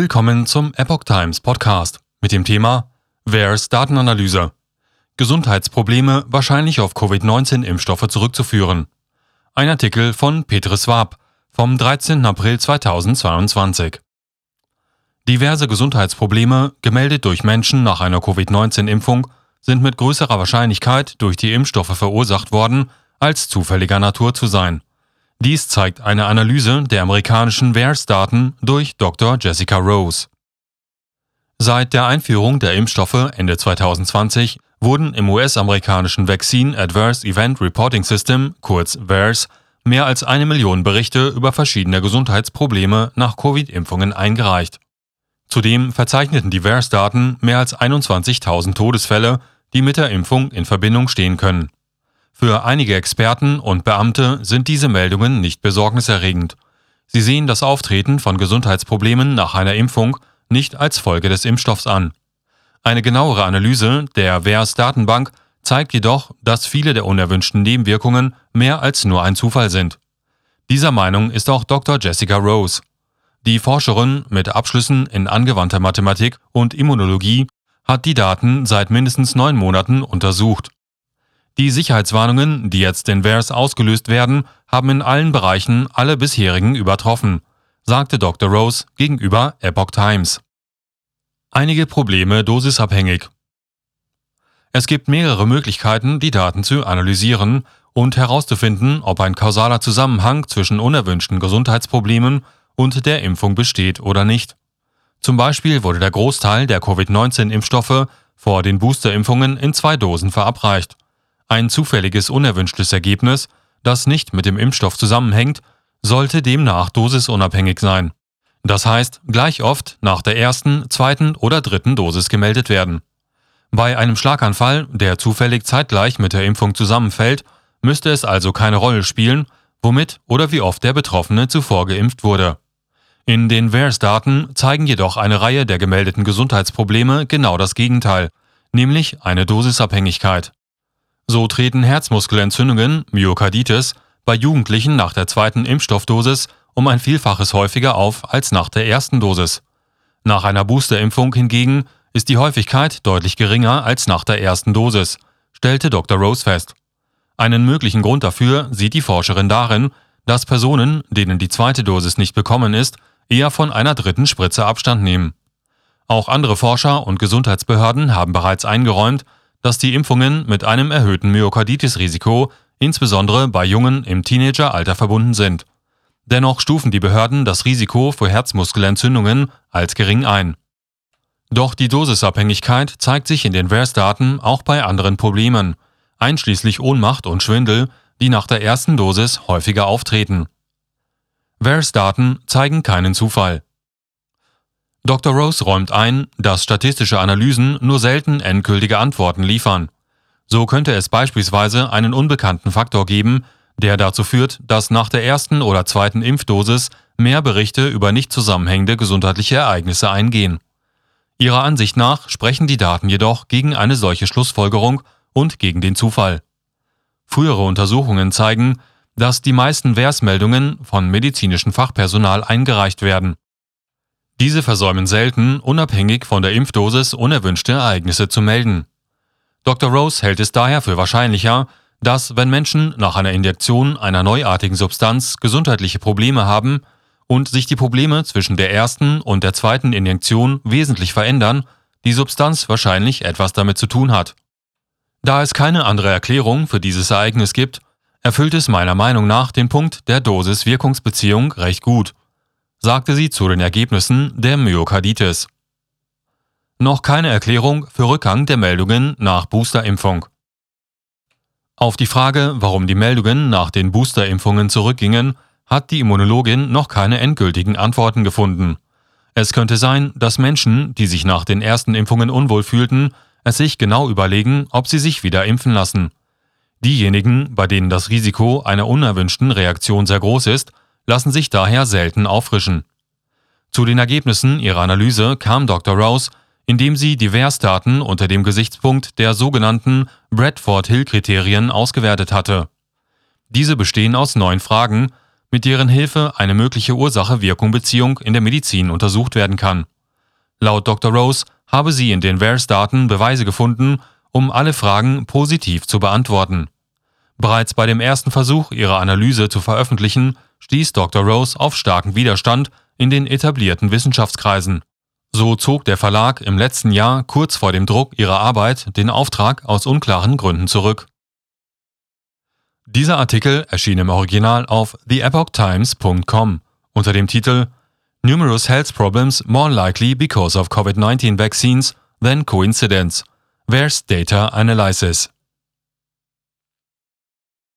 Willkommen zum Epoch Times Podcast mit dem Thema VAERS Datenanalyse. Gesundheitsprobleme wahrscheinlich auf Covid-19-Impfstoffe zurückzuführen. Ein Artikel von Petre Swab vom 13. April 2022. Diverse Gesundheitsprobleme, gemeldet durch Menschen nach einer Covid-19-Impfung, sind mit größerer Wahrscheinlichkeit durch die Impfstoffe verursacht worden, als zufälliger Natur zu sein. Dies zeigt eine Analyse der amerikanischen VAERS-Daten durch Dr. Jessica Rose. Seit der Einführung der Impfstoffe Ende 2020 wurden im US-amerikanischen Vaccine Adverse Event Reporting System, kurz VAERS, mehr als eine Million Berichte über verschiedene Gesundheitsprobleme nach Covid-Impfungen eingereicht. Zudem verzeichneten die VAERS-Daten mehr als 21.000 Todesfälle, die mit der Impfung in Verbindung stehen können. Für einige Experten und Beamte sind diese Meldungen nicht besorgniserregend. Sie sehen das Auftreten von Gesundheitsproblemen nach einer Impfung nicht als Folge des Impfstoffs an. Eine genauere Analyse der VERS-Datenbank zeigt jedoch, dass viele der unerwünschten Nebenwirkungen mehr als nur ein Zufall sind. Dieser Meinung ist auch Dr. Jessica Rose. Die Forscherin mit Abschlüssen in angewandter Mathematik und Immunologie hat die Daten seit mindestens neun Monaten untersucht. Die Sicherheitswarnungen, die jetzt in VAERS ausgelöst werden, haben in allen Bereichen alle bisherigen übertroffen, sagte Dr. Rose gegenüber Epoch Times. Einige Probleme dosisabhängig. Es gibt mehrere Möglichkeiten, die Daten zu analysieren und herauszufinden, ob ein kausaler Zusammenhang zwischen unerwünschten Gesundheitsproblemen und der Impfung besteht oder nicht. Zum Beispiel wurde der Großteil der Covid-19-Impfstoffe vor den Boosterimpfungen in zwei Dosen verabreicht. Ein zufälliges unerwünschtes Ergebnis, das nicht mit dem Impfstoff zusammenhängt, sollte demnach dosisunabhängig sein. Das heißt, gleich oft nach der ersten, zweiten oder dritten Dosis gemeldet werden. Bei einem Schlaganfall, der zufällig zeitgleich mit der Impfung zusammenfällt, müsste es also keine Rolle spielen, womit oder wie oft der Betroffene zuvor geimpft wurde. In den VAERS-Daten zeigen jedoch eine Reihe der gemeldeten Gesundheitsprobleme genau das Gegenteil, nämlich eine Dosisabhängigkeit. So treten Herzmuskelentzündungen, Myokarditis, bei Jugendlichen nach der zweiten Impfstoffdosis um ein Vielfaches häufiger auf als nach der ersten Dosis. Nach einer Boosterimpfung hingegen ist die Häufigkeit deutlich geringer als nach der ersten Dosis, stellte Dr. Rose fest. Einen möglichen Grund dafür sieht die Forscherin darin, dass Personen, denen die zweite Dosis nicht bekommen ist, eher von einer dritten Spritze Abstand nehmen. Auch andere Forscher und Gesundheitsbehörden haben bereits eingeräumt, dass die Impfungen mit einem erhöhten Myokarditis-Risiko, insbesondere bei Jungen im Teenageralter, verbunden sind. Dennoch stufen die Behörden das Risiko für Herzmuskelentzündungen als gering ein. Doch die Dosisabhängigkeit zeigt sich in den VAERS-Daten auch bei anderen Problemen, einschließlich Ohnmacht und Schwindel, die nach der ersten Dosis häufiger auftreten. VAERS-Daten zeigen keinen Zufall. Dr. Rose räumt ein, dass statistische Analysen nur selten endgültige Antworten liefern. So könnte es beispielsweise einen unbekannten Faktor geben, der dazu führt, dass nach der ersten oder zweiten Impfdosis mehr Berichte über nicht zusammenhängende gesundheitliche Ereignisse eingehen. Ihrer Ansicht nach sprechen die Daten jedoch gegen eine solche Schlussfolgerung und gegen den Zufall. Frühere Untersuchungen zeigen, dass die meisten Versmeldungen von medizinischem Fachpersonal eingereicht werden. Diese versäumen selten, unabhängig von der Impfdosis unerwünschte Ereignisse zu melden. Dr. Rose hält es daher für wahrscheinlicher, dass, wenn Menschen nach einer Injektion einer neuartigen Substanz gesundheitliche Probleme haben und sich die Probleme zwischen der ersten und der zweiten Injektion wesentlich verändern, die Substanz wahrscheinlich etwas damit zu tun hat. Da es keine andere Erklärung für dieses Ereignis gibt, erfüllt es meiner Meinung nach den Punkt der Dosis-Wirkungsbeziehung recht gut sagte sie zu den Ergebnissen der Myokarditis. Noch keine Erklärung für Rückgang der Meldungen nach Boosterimpfung. Auf die Frage, warum die Meldungen nach den Boosterimpfungen zurückgingen, hat die Immunologin noch keine endgültigen Antworten gefunden. Es könnte sein, dass Menschen, die sich nach den ersten Impfungen unwohl fühlten, es sich genau überlegen, ob sie sich wieder impfen lassen. Diejenigen, bei denen das Risiko einer unerwünschten Reaktion sehr groß ist, lassen sich daher selten auffrischen. Zu den Ergebnissen ihrer Analyse kam Dr. Rose, indem sie Diversdaten unter dem Gesichtspunkt der sogenannten Bradford-Hill-Kriterien ausgewertet hatte. Diese bestehen aus neun Fragen, mit deren Hilfe eine mögliche Ursache-Wirkung-Beziehung in der Medizin untersucht werden kann. Laut Dr. Rose habe sie in den VAERS-Daten Beweise gefunden, um alle Fragen positiv zu beantworten. Bereits bei dem ersten Versuch, ihre Analyse zu veröffentlichen, stieß Dr. Rose auf starken Widerstand in den etablierten Wissenschaftskreisen. So zog der Verlag im letzten Jahr kurz vor dem Druck ihrer Arbeit den Auftrag aus unklaren Gründen zurück. Dieser Artikel erschien im Original auf theepochtimes.com unter dem Titel Numerous Health Problems More Likely Because of COVID-19 Vaccines Than Coincidence. Where's Data Analysis?